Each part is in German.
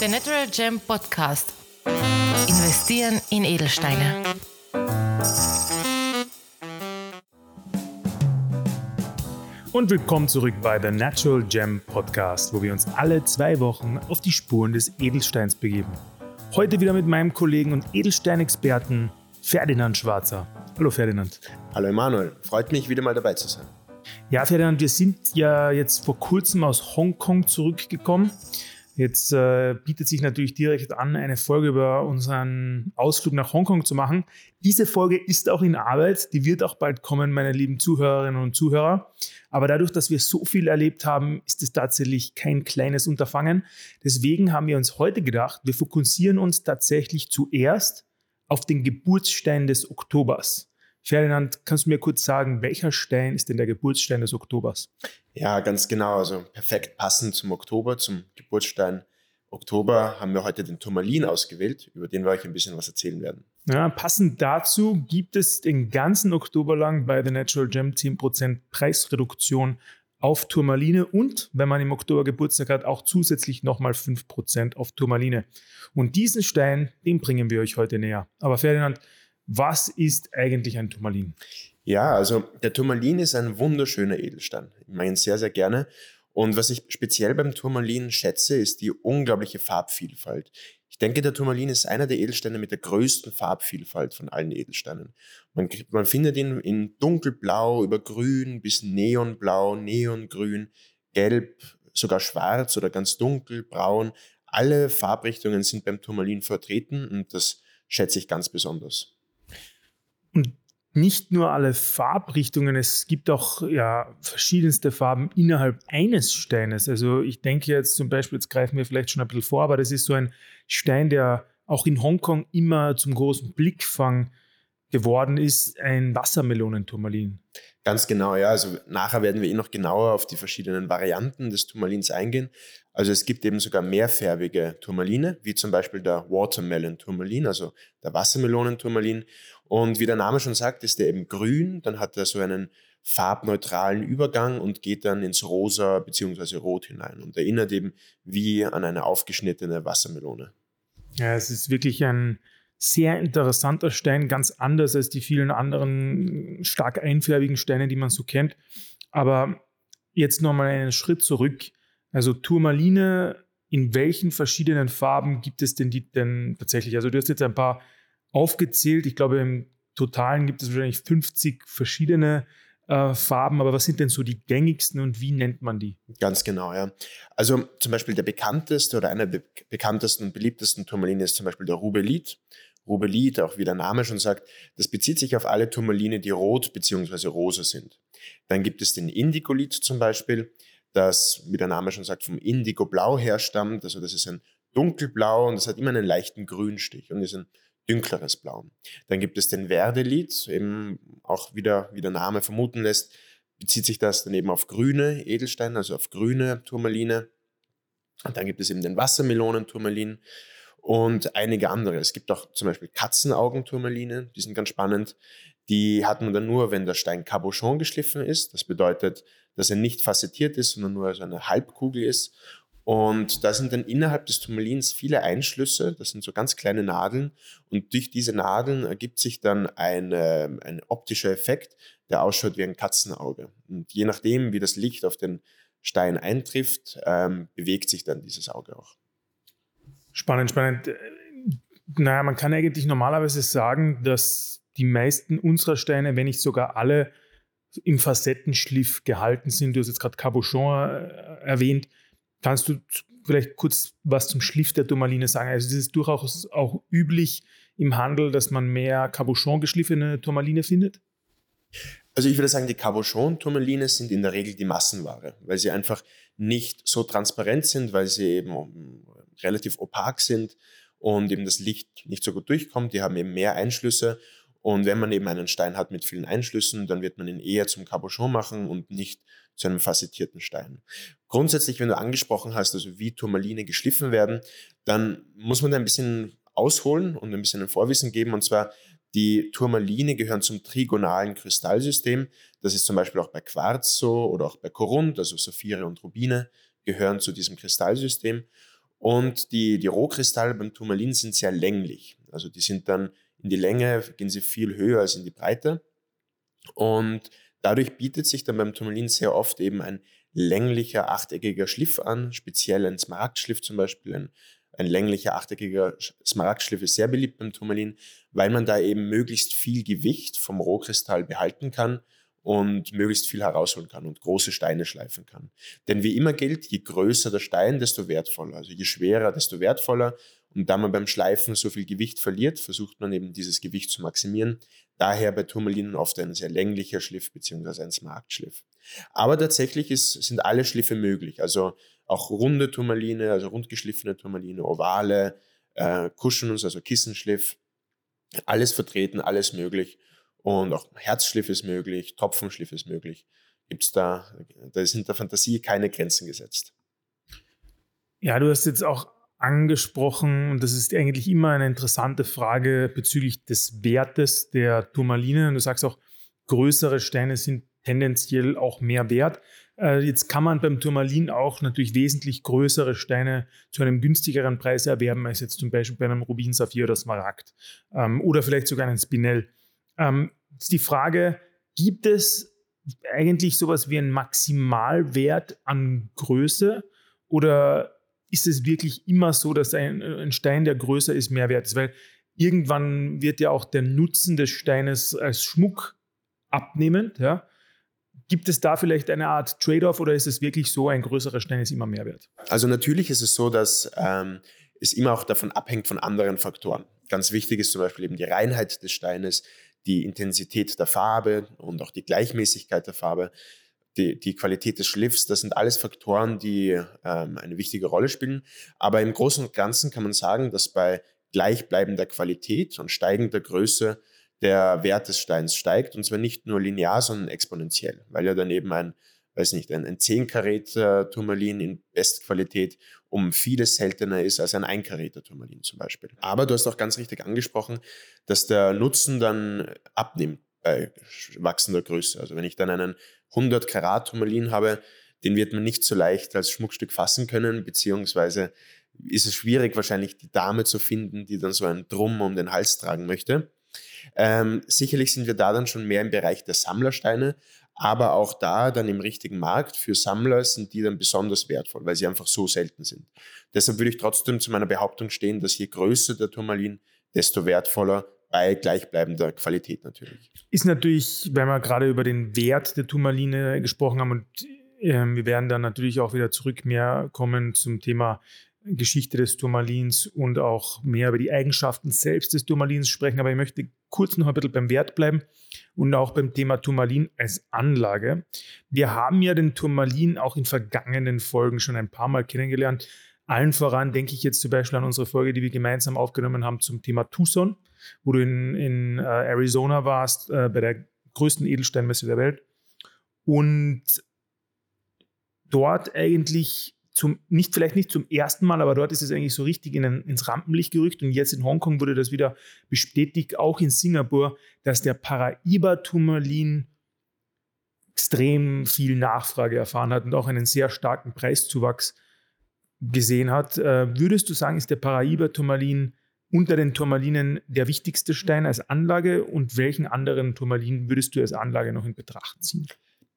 Der Natural Gem Podcast. Investieren in Edelsteine. Und willkommen zurück bei The Natural Gem Podcast, wo wir uns alle zwei Wochen auf die Spuren des Edelsteins begeben. Heute wieder mit meinem Kollegen und Edelsteinexperten Ferdinand Schwarzer. Hallo Ferdinand. Hallo Emanuel, freut mich wieder mal dabei zu sein. Ja, Ferdinand, wir sind ja jetzt vor kurzem aus Hongkong zurückgekommen. Jetzt äh, bietet sich natürlich direkt an, eine Folge über unseren Ausflug nach Hongkong zu machen. Diese Folge ist auch in Arbeit, die wird auch bald kommen, meine lieben Zuhörerinnen und Zuhörer. Aber dadurch, dass wir so viel erlebt haben, ist es tatsächlich kein kleines Unterfangen. Deswegen haben wir uns heute gedacht, wir fokussieren uns tatsächlich zuerst auf den Geburtsstein des Oktobers. Ferdinand, kannst du mir kurz sagen, welcher Stein ist denn der Geburtsstein des Oktobers? Ja, ganz genau. Also perfekt passend zum Oktober, zum Geburtsstein Oktober haben wir heute den Turmalin ausgewählt, über den wir euch ein bisschen was erzählen werden. Ja, passend dazu gibt es den ganzen Oktober lang bei The Natural Gem 10% Preisreduktion auf Turmaline und, wenn man im Oktober Geburtstag hat, auch zusätzlich nochmal 5% auf Turmaline. Und diesen Stein, den bringen wir euch heute näher. Aber Ferdinand, was ist eigentlich ein Turmalin? Ja, also der Turmalin ist ein wunderschöner Edelstein. Ich meine ihn sehr, sehr gerne. Und was ich speziell beim Turmalin schätze, ist die unglaubliche Farbvielfalt. Ich denke, der Turmalin ist einer der Edelsteine mit der größten Farbvielfalt von allen Edelsteinen. Man, man findet ihn in dunkelblau, über grün bis neonblau, neongrün, gelb, sogar schwarz oder ganz dunkel, braun. Alle Farbrichtungen sind beim Turmalin vertreten und das schätze ich ganz besonders. Und nicht nur alle Farbrichtungen, es gibt auch ja, verschiedenste Farben innerhalb eines Steines. Also ich denke jetzt zum Beispiel, jetzt greifen wir vielleicht schon ein bisschen vor, aber das ist so ein Stein, der auch in Hongkong immer zum großen Blickfang geworden ist, ein Wassermelonenturmalin. Ganz genau, ja. Also nachher werden wir eh noch genauer auf die verschiedenen Varianten des Turmalins eingehen. Also es gibt eben sogar mehrfärbige Turmaline, wie zum Beispiel der Watermelon Turmalin, also der Wassermelonen-Turmalin. Und wie der Name schon sagt, ist der eben grün, dann hat er so einen farbneutralen Übergang und geht dann ins Rosa bzw. Rot hinein und erinnert eben wie an eine aufgeschnittene Wassermelone. Ja, es ist wirklich ein sehr interessanter Stein, ganz anders als die vielen anderen stark einfärbigen Steine, die man so kennt. Aber jetzt nochmal einen Schritt zurück. Also Turmaline, in welchen verschiedenen Farben gibt es denn die denn tatsächlich? Also du hast jetzt ein paar aufgezählt. Ich glaube, im Totalen gibt es wahrscheinlich 50 verschiedene äh, Farben, aber was sind denn so die gängigsten und wie nennt man die? Ganz genau, ja. Also zum Beispiel der bekannteste oder einer der bekanntesten und beliebtesten Turmaline ist zum Beispiel der Rubelit. Rubelit, auch wie der Name schon sagt, das bezieht sich auf alle Turmaline, die rot bzw. rosa sind. Dann gibt es den Indigolit zum Beispiel das, wie der Name schon sagt, vom Indigo-Blau herstammt. Also das ist ein dunkelblau und das hat immer einen leichten Grünstich und ist ein dünkleres Blau. Dann gibt es den Verdelit, eben auch wieder, wie der Name vermuten lässt, bezieht sich das dann eben auf grüne Edelsteine, also auf grüne Turmaline. Und dann gibt es eben den Wassermelonen-Turmalin und einige andere. Es gibt auch zum Beispiel Katzenaugenturmaline, die sind ganz spannend. Die hat man dann nur, wenn der Stein Cabochon geschliffen ist. Das bedeutet, dass er nicht facettiert ist, sondern nur so eine Halbkugel ist. Und da sind dann innerhalb des Turmalins viele Einschlüsse, das sind so ganz kleine Nadeln. Und durch diese Nadeln ergibt sich dann eine, ein optischer Effekt, der ausschaut wie ein Katzenauge. Und je nachdem, wie das Licht auf den Stein eintrifft, ähm, bewegt sich dann dieses Auge auch. Spannend, spannend. Naja, man kann eigentlich normalerweise sagen, dass die meisten unserer Steine, wenn nicht sogar alle, im Facettenschliff gehalten sind. Du hast jetzt gerade Cabochon äh, erwähnt. Kannst du vielleicht kurz was zum Schliff der Turmaline sagen? Also ist es durchaus auch üblich im Handel, dass man mehr Cabochon geschliffene Turmaline findet? Also ich würde sagen, die Cabochon-Turmaline sind in der Regel die Massenware, weil sie einfach nicht so transparent sind, weil sie eben relativ opak sind und eben das Licht nicht so gut durchkommt. Die haben eben mehr Einschlüsse und wenn man eben einen Stein hat mit vielen Einschlüssen, dann wird man ihn eher zum Cabochon machen und nicht zu einem facettierten Stein. Grundsätzlich, wenn du angesprochen hast, also wie Turmaline geschliffen werden, dann muss man da ein bisschen ausholen und ein bisschen ein Vorwissen geben. Und zwar, die Turmaline gehören zum trigonalen Kristallsystem. Das ist zum Beispiel auch bei Quarz so oder auch bei Korund, also Saphire und Rubine gehören zu diesem Kristallsystem. Und die, die Rohkristalle beim Turmalin sind sehr länglich. Also die sind dann in die Länge, gehen sie viel höher als in die Breite. Und dadurch bietet sich dann beim Turmalin sehr oft eben ein länglicher, achteckiger Schliff an, speziell ein Smaragdschliff zum Beispiel. Ein, ein länglicher, achteckiger Smaragdschliff ist sehr beliebt beim Turmalin, weil man da eben möglichst viel Gewicht vom Rohkristall behalten kann und möglichst viel herausholen kann und große Steine schleifen kann. Denn wie immer gilt, je größer der Stein, desto wertvoller. Also je schwerer, desto wertvoller. Und da man beim Schleifen so viel Gewicht verliert, versucht man eben dieses Gewicht zu maximieren. Daher bei Turmalinen oft ein sehr länglicher Schliff bzw. ein Smaragdschliff. Aber tatsächlich ist, sind alle Schliffe möglich. Also auch runde Turmaline, also rundgeschliffene Turmaline, ovale, äh, Cushions, also Kissenschliff. Alles vertreten, alles möglich. Und auch Herzschliff ist möglich, Topfenschliff ist möglich. Gibt es da, da sind der Fantasie keine Grenzen gesetzt. Ja, du hast jetzt auch angesprochen, und das ist eigentlich immer eine interessante Frage bezüglich des Wertes der Turmalinen. Du sagst auch, größere Steine sind tendenziell auch mehr wert. Äh, jetzt kann man beim Turmalin auch natürlich wesentlich größere Steine zu einem günstigeren Preis erwerben als jetzt zum Beispiel bei einem Rubin, Saphir oder Smaragd ähm, oder vielleicht sogar einen Spinell. Ähm, ist die Frage, gibt es eigentlich sowas wie einen Maximalwert an Größe oder ist es wirklich immer so, dass ein, ein Stein, der größer ist, mehr wert ist? Weil irgendwann wird ja auch der Nutzen des Steines als Schmuck abnehmend. Ja? Gibt es da vielleicht eine Art Trade-off oder ist es wirklich so, ein größerer Stein ist immer mehr wert? Also natürlich ist es so, dass ähm, es immer auch davon abhängt von anderen Faktoren. Ganz wichtig ist zum Beispiel eben die Reinheit des Steines, die Intensität der Farbe und auch die Gleichmäßigkeit der Farbe, die, die Qualität des Schliffs. Das sind alles Faktoren, die ähm, eine wichtige Rolle spielen. Aber im Großen und Ganzen kann man sagen, dass bei gleichbleibender Qualität und steigender Größe der Wert des Steins steigt und zwar nicht nur linear, sondern exponentiell, weil ja dann eben ein, weiß nicht, ein, ein 10 Karat Turmalin in Bestqualität um vieles seltener ist als ein 1 Karat Turmalin zum Beispiel. Aber du hast auch ganz richtig angesprochen, dass der Nutzen dann abnimmt bei wachsender Größe. Also wenn ich dann einen 100 Karat Turmalin habe, den wird man nicht so leicht als Schmuckstück fassen können, beziehungsweise ist es schwierig, wahrscheinlich die Dame zu finden, die dann so einen Drum um den Hals tragen möchte. Ähm, sicherlich sind wir da dann schon mehr im Bereich der Sammlersteine, aber auch da dann im richtigen Markt für Sammler sind die dann besonders wertvoll, weil sie einfach so selten sind. Deshalb würde ich trotzdem zu meiner Behauptung stehen, dass je größer der Turmalin, desto wertvoller bei gleichbleibender Qualität natürlich. Ist natürlich, wenn wir gerade über den Wert der Turmaline gesprochen haben und äh, wir werden dann natürlich auch wieder zurück mehr kommen zum Thema Geschichte des Turmalins und auch mehr über die Eigenschaften selbst des Turmalins sprechen. Aber ich möchte kurz noch ein bisschen beim Wert bleiben und auch beim Thema Turmalin als Anlage. Wir haben ja den Turmalin auch in vergangenen Folgen schon ein paar Mal kennengelernt. Allen voran denke ich jetzt zum Beispiel an unsere Folge, die wir gemeinsam aufgenommen haben zum Thema Tucson, wo du in, in äh, Arizona warst, äh, bei der größten Edelsteinmesse der Welt. Und dort eigentlich zum, nicht, vielleicht nicht zum ersten Mal, aber dort ist es eigentlich so richtig in ein, ins Rampenlicht gerückt. Und jetzt in Hongkong wurde das wieder bestätigt, auch in Singapur, dass der Paraiba-Turmalin extrem viel Nachfrage erfahren hat und auch einen sehr starken Preiszuwachs gesehen hat. Äh, würdest du sagen, ist der Paraiba-Turmalin unter den Turmalinen der wichtigste Stein als Anlage und welchen anderen Turmalin würdest du als Anlage noch in Betracht ziehen?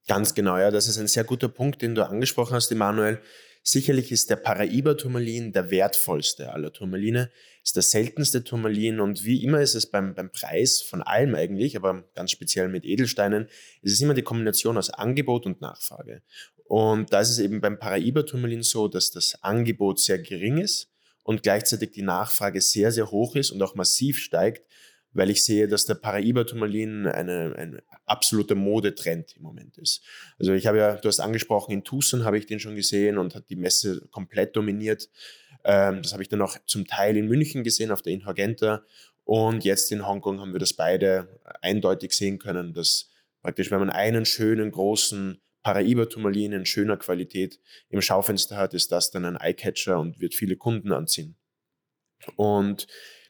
Ganz genau, ja, das ist ein sehr guter Punkt, den du angesprochen hast, Emanuel. Sicherlich ist der Paraiba-Turmalin der wertvollste aller Turmaline, ist der seltenste Turmalin und wie immer ist es beim, beim Preis von allem eigentlich, aber ganz speziell mit Edelsteinen, ist es immer die Kombination aus Angebot und Nachfrage. Und da ist es eben beim Paraiba-Turmalin so, dass das Angebot sehr gering ist und gleichzeitig die Nachfrage sehr, sehr hoch ist und auch massiv steigt, weil ich sehe, dass der Paraiba-Turmalin eine, ein absoluter Modetrend im Moment ist. Also ich habe ja, du hast angesprochen, in Tucson habe ich den schon gesehen und hat die Messe komplett dominiert. Ähm, das habe ich dann auch zum Teil in München gesehen, auf der Inhorgenta. Und jetzt in Hongkong haben wir das beide eindeutig sehen können, dass praktisch, wenn man einen schönen, großen Paraiba-Turmalin in schöner Qualität im Schaufenster hat, ist das dann ein Eyecatcher und wird viele Kunden anziehen. Und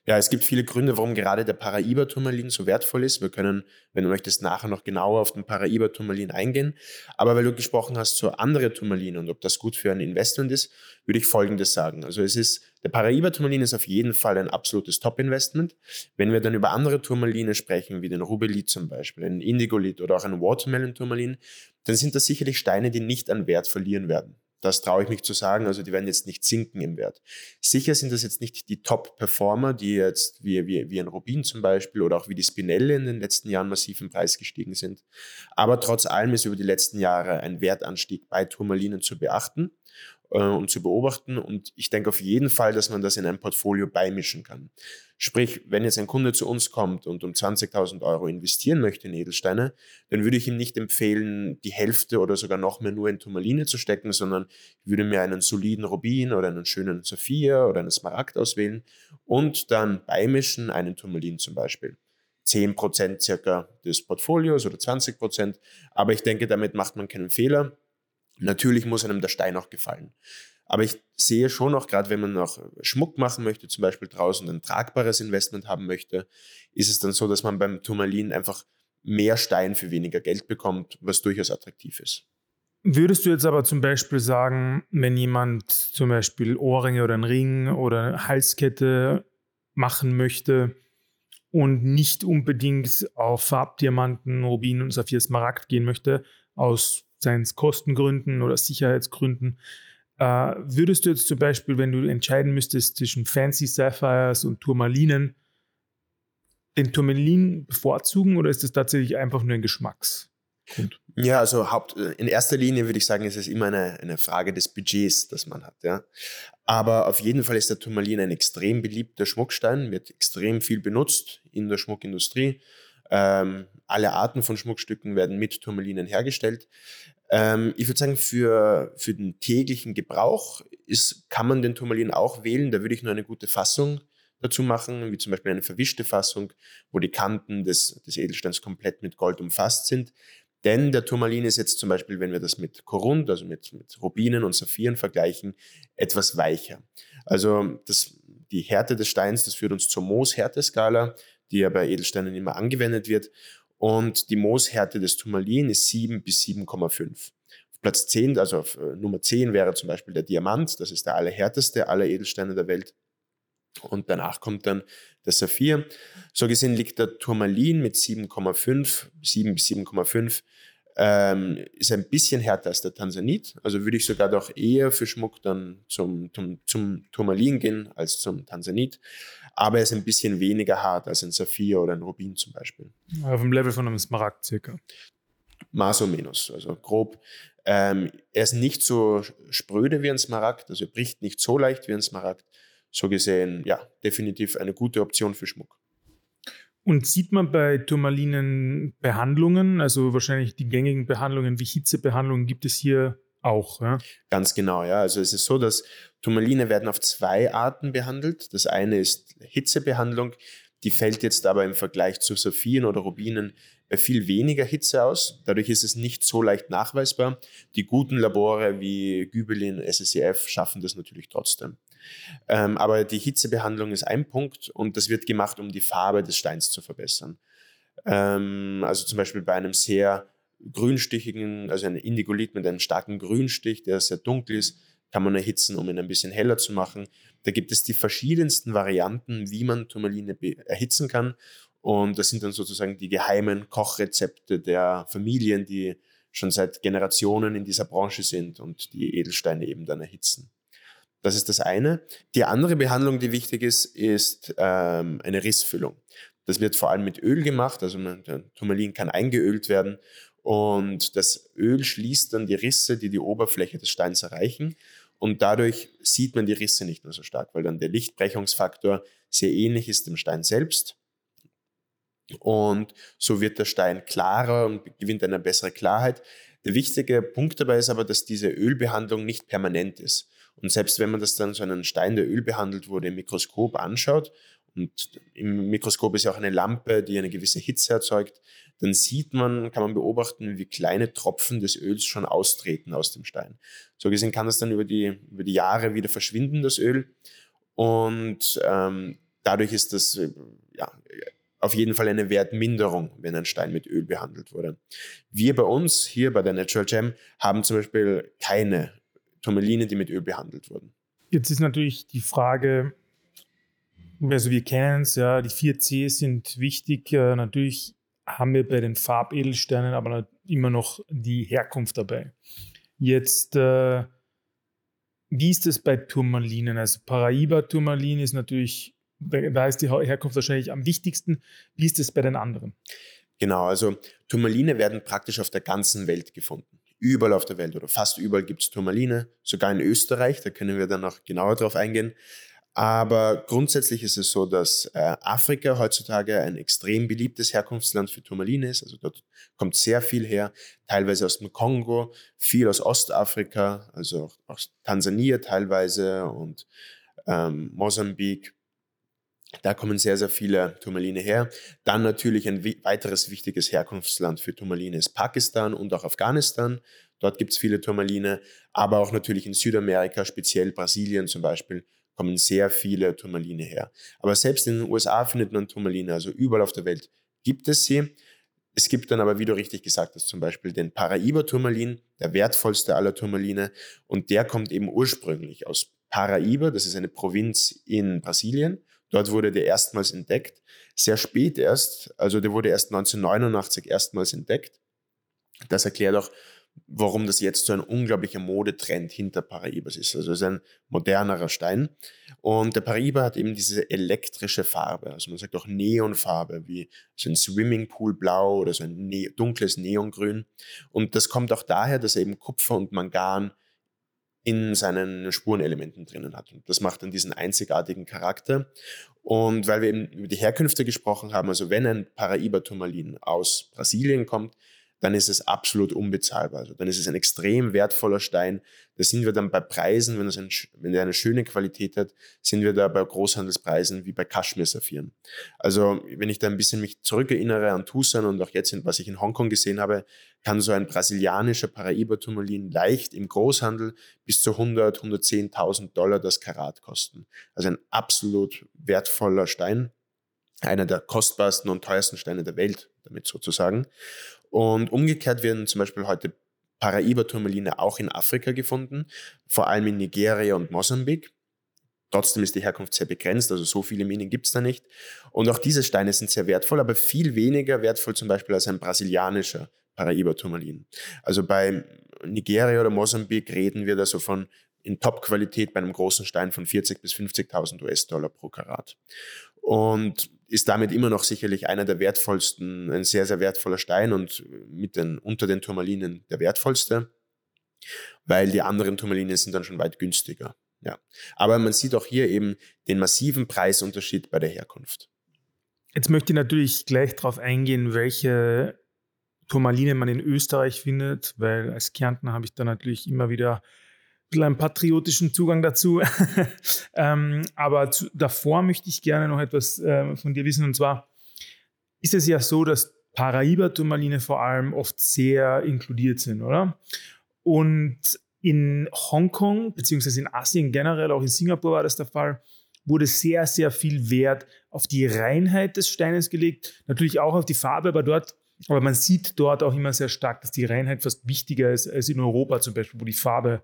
Ja, es gibt viele Gründe, warum gerade der Paraiba-Turmalin so wertvoll ist. Wir können, wenn du möchtest, nachher noch genauer auf den Paraiba-Turmalin eingehen. Aber weil du gesprochen hast zu anderen Turmalinen und ob das gut für ein Investment ist, würde ich Folgendes sagen. Also es ist, der Paraiba-Turmalin ist auf jeden Fall ein absolutes Top-Investment. Wenn wir dann über andere Turmaline sprechen, wie den Rubelit zum Beispiel, einen Indigolit oder auch einen Watermelon-Turmalin, dann sind das sicherlich Steine, die nicht an Wert verlieren werden. Das traue ich mich zu sagen. Also die werden jetzt nicht sinken im Wert. Sicher sind das jetzt nicht die Top-Performer, die jetzt wie, wie, wie ein Rubin zum Beispiel oder auch wie die Spinelle in den letzten Jahren massiv im Preis gestiegen sind. Aber trotz allem ist über die letzten Jahre ein Wertanstieg bei Turmalinen zu beachten äh, und zu beobachten. Und ich denke auf jeden Fall, dass man das in ein Portfolio beimischen kann. Sprich, wenn jetzt ein Kunde zu uns kommt und um 20.000 Euro investieren möchte in Edelsteine, dann würde ich ihm nicht empfehlen, die Hälfte oder sogar noch mehr nur in Turmaline zu stecken, sondern ich würde mir einen soliden Rubin oder einen schönen Saphir oder einen Smaragd auswählen und dann beimischen einen Turmalin zum Beispiel. 10% circa des Portfolios oder 20%. Aber ich denke, damit macht man keinen Fehler. Natürlich muss einem der Stein auch gefallen. Aber ich sehe schon auch, gerade wenn man noch Schmuck machen möchte, zum Beispiel draußen ein tragbares Investment haben möchte, ist es dann so, dass man beim Turmalin einfach mehr Stein für weniger Geld bekommt, was durchaus attraktiv ist. Würdest du jetzt aber zum Beispiel sagen, wenn jemand zum Beispiel Ohrringe oder einen Ring oder Halskette machen möchte und nicht unbedingt auf Farbdiamanten, Rubin und Saphir Smaragd gehen möchte, aus seinen Kostengründen oder Sicherheitsgründen, äh, würdest du jetzt zum Beispiel, wenn du entscheiden müsstest zwischen Fancy Sapphires und Turmalinen, den Turmalin bevorzugen oder ist das tatsächlich einfach nur ein Geschmacksgrund? Ja, also Haupt, in erster Linie würde ich sagen, ist es immer eine, eine Frage des Budgets, das man hat. Ja. Aber auf jeden Fall ist der Turmalin ein extrem beliebter Schmuckstein, wird extrem viel benutzt in der Schmuckindustrie. Ähm, alle Arten von Schmuckstücken werden mit Turmalinen hergestellt. Ähm, ich würde sagen, für, für den täglichen Gebrauch ist, kann man den Turmalin auch wählen. Da würde ich nur eine gute Fassung dazu machen, wie zum Beispiel eine verwischte Fassung, wo die Kanten des, des Edelsteins komplett mit Gold umfasst sind. Denn der Turmalin ist jetzt zum Beispiel, wenn wir das mit Korund, also mit, mit Rubinen und Saphiren vergleichen, etwas weicher. Also das, die Härte des Steins, das führt uns zur Mooshärteskala, die ja bei Edelsteinen immer angewendet wird. Und die Mooshärte des Turmalin ist 7 bis 7,5. Platz 10, also auf äh, Nummer 10 wäre zum Beispiel der Diamant, das ist der allerhärteste aller Edelsteine der Welt. Und danach kommt dann der Saphir. So gesehen liegt der Turmalin mit 7,5, 7 bis 7,5, ähm, ist ein bisschen härter als der Tansanit. Also würde ich sogar doch eher für Schmuck dann zum, zum, zum Turmalin gehen als zum Tansanit aber er ist ein bisschen weniger hart als ein Saphir oder ein Rubin zum Beispiel. Auf dem Level von einem Smaragd circa. Maß o menos, also grob. Ähm, er ist nicht so spröde wie ein Smaragd, also er bricht nicht so leicht wie ein Smaragd. So gesehen, ja, definitiv eine gute Option für Schmuck. Und sieht man bei Turmalinen Behandlungen, also wahrscheinlich die gängigen Behandlungen wie Hitzebehandlungen, gibt es hier auch, ja? Ganz genau, ja. Also es ist so, dass Turmaline werden auf zwei Arten behandelt. Das eine ist Hitzebehandlung, die fällt jetzt aber im Vergleich zu Saphiren oder Rubinen bei viel weniger Hitze aus. Dadurch ist es nicht so leicht nachweisbar. Die guten Labore wie Gübelin, SSEF schaffen das natürlich trotzdem. Ähm, aber die Hitzebehandlung ist ein Punkt und das wird gemacht, um die Farbe des Steins zu verbessern. Ähm, also zum Beispiel bei einem sehr grünstichigen, also ein Indigolit mit einem starken Grünstich, der sehr dunkel ist, kann man erhitzen, um ihn ein bisschen heller zu machen. Da gibt es die verschiedensten Varianten, wie man Turmaline erhitzen kann. Und das sind dann sozusagen die geheimen Kochrezepte der Familien, die schon seit Generationen in dieser Branche sind und die Edelsteine eben dann erhitzen. Das ist das eine. Die andere Behandlung, die wichtig ist, ist ähm, eine Rissfüllung. Das wird vor allem mit Öl gemacht, also der Turmalin kann eingeölt werden und das Öl schließt dann die Risse, die die Oberfläche des Steins erreichen. Und dadurch sieht man die Risse nicht mehr so stark, weil dann der Lichtbrechungsfaktor sehr ähnlich ist dem Stein selbst. Und so wird der Stein klarer und gewinnt eine bessere Klarheit. Der wichtige Punkt dabei ist aber, dass diese Ölbehandlung nicht permanent ist. Und selbst wenn man das dann so einen Stein, der Öl behandelt wurde, im Mikroskop anschaut, und im Mikroskop ist ja auch eine Lampe, die eine gewisse Hitze erzeugt, dann sieht man, kann man beobachten, wie kleine Tropfen des Öls schon austreten aus dem Stein. So gesehen kann das dann über die, über die Jahre wieder verschwinden, das Öl. Und ähm, dadurch ist das äh, ja, auf jeden Fall eine Wertminderung, wenn ein Stein mit Öl behandelt wurde. Wir bei uns hier bei der Natural Gem haben zum Beispiel keine Turmaline, die mit Öl behandelt wurden. Jetzt ist natürlich die Frage, also wir kennen es, ja, die 4C sind wichtig. Äh, natürlich haben wir bei den Farbedelsteinen aber immer noch die Herkunft dabei. Jetzt, äh, wie ist es bei Turmalinen? Also Paraiba-Turmalin ist natürlich, da ist die Herkunft wahrscheinlich am wichtigsten. Wie ist es bei den anderen? Genau, also Turmaline werden praktisch auf der ganzen Welt gefunden. Überall auf der Welt oder fast überall gibt es Turmaline, sogar in Österreich, da können wir dann noch genauer drauf eingehen. Aber grundsätzlich ist es so, dass äh, Afrika heutzutage ein extrem beliebtes Herkunftsland für Turmaline ist. Also dort kommt sehr viel her, teilweise aus dem Kongo, viel aus Ostafrika, also auch aus Tansania teilweise und ähm, Mosambik. Da kommen sehr, sehr viele Turmaline her. Dann natürlich ein weiteres wichtiges Herkunftsland für Turmaline ist Pakistan und auch Afghanistan. Dort gibt es viele Turmaline, aber auch natürlich in Südamerika, speziell Brasilien zum Beispiel, kommen sehr viele Turmaline her. Aber selbst in den USA findet man Turmaline, also überall auf der Welt gibt es sie. Es gibt dann aber, wie du richtig gesagt hast, zum Beispiel den Paraiba-Turmalin, der wertvollste aller Turmaline. Und der kommt eben ursprünglich aus Paraiba, das ist eine Provinz in Brasilien. Dort wurde der erstmals entdeckt. Sehr spät erst, also der wurde erst 1989 erstmals entdeckt. Das erklärt auch, warum das jetzt so ein unglaublicher Modetrend hinter Paraibas ist. Also es ist ein modernerer Stein. Und der Paraiba hat eben diese elektrische Farbe. Also man sagt auch Neonfarbe, wie so ein Swimmingpool-Blau oder so ein ne dunkles Neongrün. Und das kommt auch daher, dass er eben Kupfer und Mangan in seinen Spurenelementen drinnen hat. Und das macht dann diesen einzigartigen Charakter. Und weil wir eben über die Herkünfte gesprochen haben, also wenn ein Paraiba-Turmalin aus Brasilien kommt, dann ist es absolut unbezahlbar. Also dann ist es ein extrem wertvoller Stein. Da sind wir dann bei Preisen, wenn, ein, wenn er eine schöne Qualität hat, sind wir da bei Großhandelspreisen wie bei Kaschmir-Saphiren. Also wenn ich da ein bisschen mich zurückerinnere an Tucson und auch jetzt, was ich in Hongkong gesehen habe, kann so ein brasilianischer Paraiba-Turmalin leicht im Großhandel bis zu 100, 110.000 Dollar das Karat kosten. Also ein absolut wertvoller Stein einer der kostbarsten und teuersten Steine der Welt, damit sozusagen. Und umgekehrt werden zum Beispiel heute Paraiba-Turmaline auch in Afrika gefunden, vor allem in Nigeria und Mosambik. Trotzdem ist die Herkunft sehr begrenzt, also so viele Minen gibt es da nicht. Und auch diese Steine sind sehr wertvoll, aber viel weniger wertvoll zum Beispiel als ein brasilianischer Paraiba-Turmalin. Also bei Nigeria oder Mosambik reden wir da so von in Top-Qualität bei einem großen Stein von 40.000 bis 50.000 US-Dollar pro Karat. Und ist damit immer noch sicherlich einer der wertvollsten, ein sehr, sehr wertvoller Stein und mit den, unter den Turmalinen der wertvollste, weil die anderen Turmalinen sind dann schon weit günstiger. Ja. Aber man sieht auch hier eben den massiven Preisunterschied bei der Herkunft. Jetzt möchte ich natürlich gleich darauf eingehen, welche Turmaline man in Österreich findet, weil als Kärntner habe ich da natürlich immer wieder einen patriotischen Zugang dazu. ähm, aber zu, davor möchte ich gerne noch etwas äh, von dir wissen. Und zwar ist es ja so, dass Paraiba-Turmaline vor allem oft sehr inkludiert sind, oder? Und in Hongkong, beziehungsweise in Asien generell, auch in Singapur war das der Fall, wurde sehr, sehr viel Wert auf die Reinheit des Steines gelegt. Natürlich auch auf die Farbe, aber dort, aber man sieht dort auch immer sehr stark, dass die Reinheit fast wichtiger ist als in Europa zum Beispiel, wo die Farbe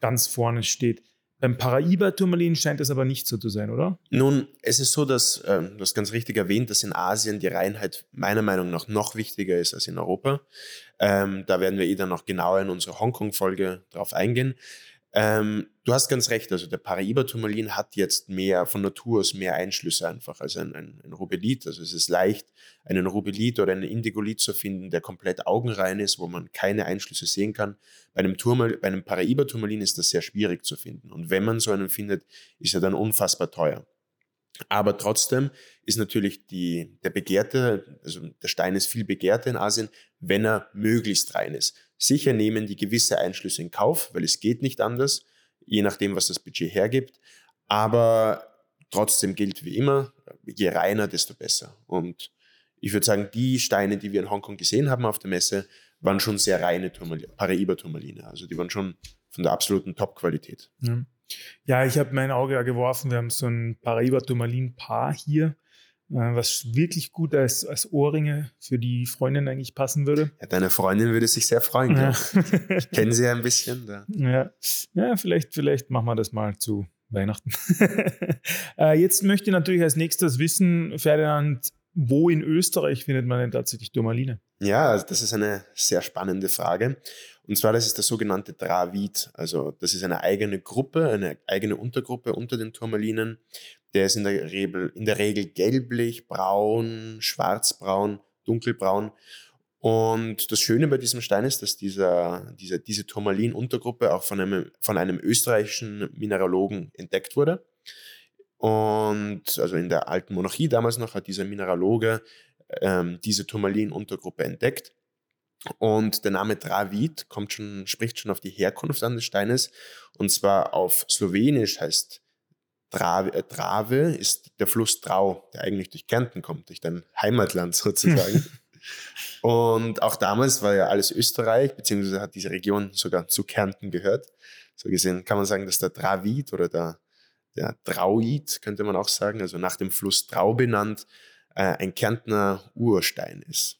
ganz vorne steht. Beim Paraiba-Turmalin scheint das aber nicht so zu sein, oder? Nun, es ist so, dass, äh, du hast ganz richtig erwähnt, dass in Asien die Reinheit meiner Meinung nach noch wichtiger ist als in Europa. Ähm, da werden wir eh dann noch genauer in unserer Hongkong-Folge drauf eingehen. Ähm, du hast ganz recht, also der Paraiba-Turmalin hat jetzt mehr, von Natur aus mehr Einschlüsse einfach als ein, ein, ein Rubelit. Also es ist leicht, einen Rubelit oder einen Indigolit zu finden, der komplett augenrein ist, wo man keine Einschlüsse sehen kann. Bei einem, Turmal, bei einem Paraiba-Turmalin ist das sehr schwierig zu finden. Und wenn man so einen findet, ist er dann unfassbar teuer. Aber trotzdem ist natürlich die, der Begehrte, also der Stein ist viel begehrter in Asien, wenn er möglichst rein ist. Sicher nehmen die gewisse Einschlüsse in Kauf, weil es geht nicht anders, je nachdem, was das Budget hergibt. Aber trotzdem gilt wie immer, je reiner, desto besser. Und ich würde sagen, die Steine, die wir in Hongkong gesehen haben auf der Messe, waren schon sehr reine Paraiba-Turmaline. Also die waren schon von der absoluten Top-Qualität. Ja. Ja, ich habe mein Auge ja geworfen. Wir haben so ein Paraiba-Turmalin-Paar hier, was wirklich gut als, als Ohrringe für die Freundin eigentlich passen würde. Ja, deine Freundin würde sich sehr freuen. Ja. ich kenne sie ja ein bisschen. Da. Ja, ja vielleicht, vielleicht machen wir das mal zu Weihnachten. Äh, jetzt möchte ich natürlich als nächstes wissen, Ferdinand, wo in Österreich findet man denn tatsächlich Turmaline? Ja, das ist eine sehr spannende Frage. Und zwar, das ist der sogenannte Dravid. Also, das ist eine eigene Gruppe, eine eigene Untergruppe unter den Turmalinen. Der ist in der Regel, in der Regel gelblich, braun, schwarzbraun, dunkelbraun. Und das Schöne bei diesem Stein ist, dass dieser, diese, diese Turmalin-Untergruppe auch von einem, von einem österreichischen Mineralogen entdeckt wurde. Und also in der alten Monarchie damals noch hat dieser Mineraloge ähm, diese Turmalin-Untergruppe entdeckt. Und der Name Dravid kommt schon, spricht schon auf die Herkunft an des Steines. Und zwar auf Slowenisch heißt Drave, äh, Drave ist der Fluss Drau, der eigentlich durch Kärnten kommt, durch dein Heimatland sozusagen. und auch damals war ja alles Österreich, beziehungsweise hat diese Region sogar zu Kärnten gehört. So gesehen kann man sagen, dass der Dravid oder der der Drauid, könnte man auch sagen, also nach dem Fluss Drau benannt, äh, ein Kärntner Urstein ist.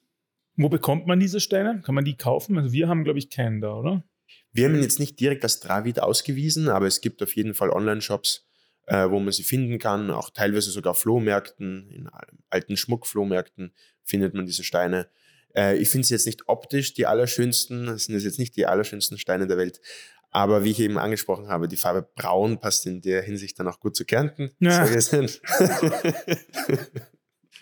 Wo bekommt man diese Steine? Kann man die kaufen? Also wir haben, glaube ich, keinen da, oder? Wir haben ihn jetzt nicht direkt als Dravid ausgewiesen, aber es gibt auf jeden Fall Online-Shops, äh, wo man sie finden kann. Auch teilweise sogar Flohmärkten, in alten Schmuckflohmärkten findet man diese Steine. Äh, ich finde sie jetzt nicht optisch die allerschönsten, das sind jetzt nicht die allerschönsten Steine der Welt, aber wie ich eben angesprochen habe, die Farbe Braun passt in der Hinsicht dann auch gut zu Kärnten. Ja.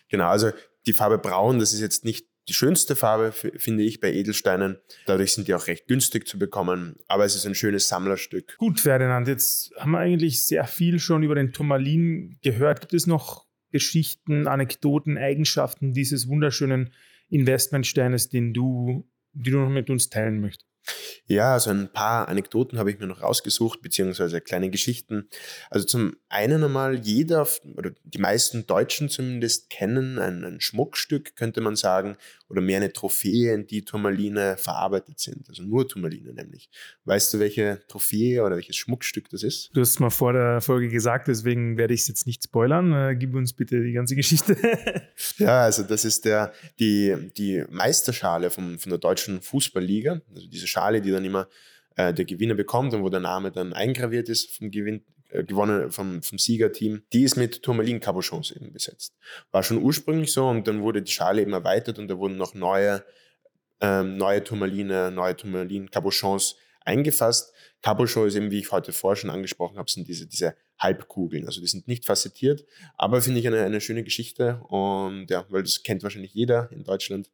genau, also die Farbe Braun, das ist jetzt nicht die schönste Farbe, finde ich, bei Edelsteinen. Dadurch sind die auch recht günstig zu bekommen, aber es ist ein schönes Sammlerstück. Gut, Ferdinand, jetzt haben wir eigentlich sehr viel schon über den Turmalin gehört. Gibt es noch Geschichten, Anekdoten, Eigenschaften dieses wunderschönen Investmentsteines, den du, die du noch mit uns teilen möchtest? Ja, also ein paar Anekdoten habe ich mir noch rausgesucht, beziehungsweise kleine Geschichten. Also zum einen einmal, jeder oder die meisten Deutschen zumindest kennen ein, ein Schmuckstück, könnte man sagen, oder mehr eine Trophäe, in die Turmaline verarbeitet sind. Also nur Turmaline nämlich. Weißt du, welche Trophäe oder welches Schmuckstück das ist? Du hast es mal vor der Folge gesagt, deswegen werde ich es jetzt nicht spoilern. Äh, gib uns bitte die ganze Geschichte. ja, also das ist der, die, die Meisterschale vom, von der deutschen Fußballliga. Also diese Schale, die dann immer äh, der Gewinner bekommt und wo der Name dann eingraviert ist vom Gewinn, äh, gewonnen vom, vom Siegerteam, die ist mit Turmalin Cabochons eben besetzt. War schon ursprünglich so und dann wurde die Schale eben erweitert und da wurden noch neue, ähm, neue Turmaline, neue Turmalin Cabochons eingefasst. Cabochon ist eben, wie ich heute vorher schon angesprochen habe, sind diese, diese Halbkugeln. Also die sind nicht facettiert, aber finde ich eine, eine schöne Geschichte und ja, weil das kennt wahrscheinlich jeder in Deutschland.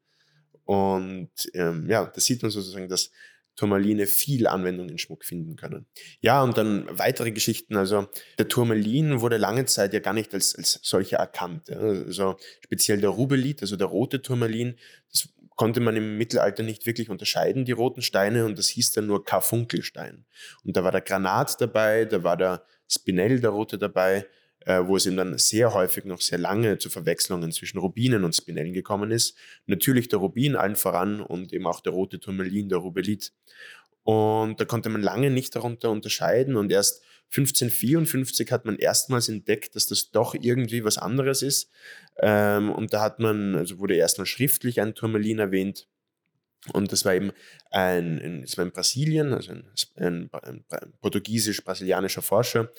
Und ähm, ja, da sieht man sozusagen, dass Turmaline viel Anwendung in Schmuck finden können. Ja, und dann weitere Geschichten. Also der Turmalin wurde lange Zeit ja gar nicht als, als solcher erkannt. Also speziell der Rubelit, also der rote Turmalin, das konnte man im Mittelalter nicht wirklich unterscheiden, die roten Steine, und das hieß dann nur Karfunkelstein. Und da war der Granat dabei, da war der Spinell, der rote dabei, wo es eben dann sehr häufig noch sehr lange zu Verwechslungen zwischen Rubinen und Spinellen gekommen ist. Natürlich der Rubin allen voran und eben auch der rote Turmalin, der Rubelit. Und da konnte man lange nicht darunter unterscheiden und erst 1554 hat man erstmals entdeckt, dass das doch irgendwie was anderes ist. Ähm, und da hat man, also wurde erstmal schriftlich ein Turmalin erwähnt. Und das war eben ein, ein, das war in Brasilien, also ein, ein, ein portugiesisch-brasilianischer Forscher.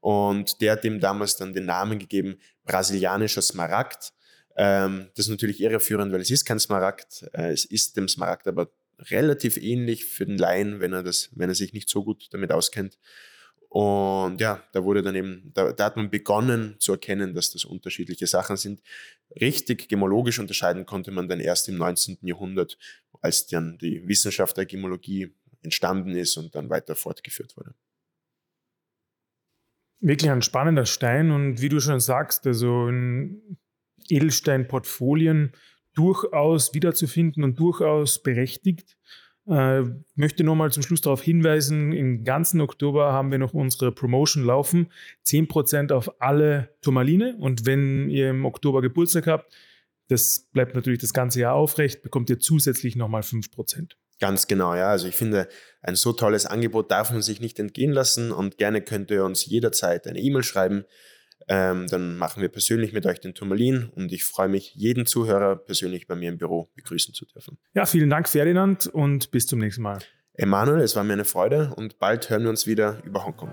Und der hat ihm damals dann den Namen gegeben, brasilianischer Smaragd. Ähm, das ist natürlich irreführend, weil es ist kein Smaragd. Äh, es ist dem Smaragd aber relativ ähnlich für den Laien, wenn er, das, wenn er sich nicht so gut damit auskennt. Und ja, da wurde dann eben, da, da, hat man begonnen zu erkennen, dass das unterschiedliche Sachen sind. Richtig gemologisch unterscheiden konnte man dann erst im 19. Jahrhundert, als dann die Wissenschaft der Gemologie entstanden ist und dann weiter fortgeführt wurde. Wirklich ein spannender Stein und wie du schon sagst, also in Edelsteinportfolien durchaus wiederzufinden und durchaus berechtigt. Äh, möchte nochmal zum Schluss darauf hinweisen, im ganzen Oktober haben wir noch unsere Promotion laufen. 10% auf alle Turmaline und wenn ihr im Oktober Geburtstag habt, das bleibt natürlich das ganze Jahr aufrecht, bekommt ihr zusätzlich nochmal 5%. Ganz genau, ja. Also ich finde, ein so tolles Angebot darf man sich nicht entgehen lassen und gerne könnt ihr uns jederzeit eine E-Mail schreiben. Ähm, dann machen wir persönlich mit euch den Turmalin und ich freue mich, jeden Zuhörer persönlich bei mir im Büro begrüßen zu dürfen. Ja, vielen Dank, Ferdinand, und bis zum nächsten Mal. Emanuel, es war mir eine Freude und bald hören wir uns wieder über Hongkong.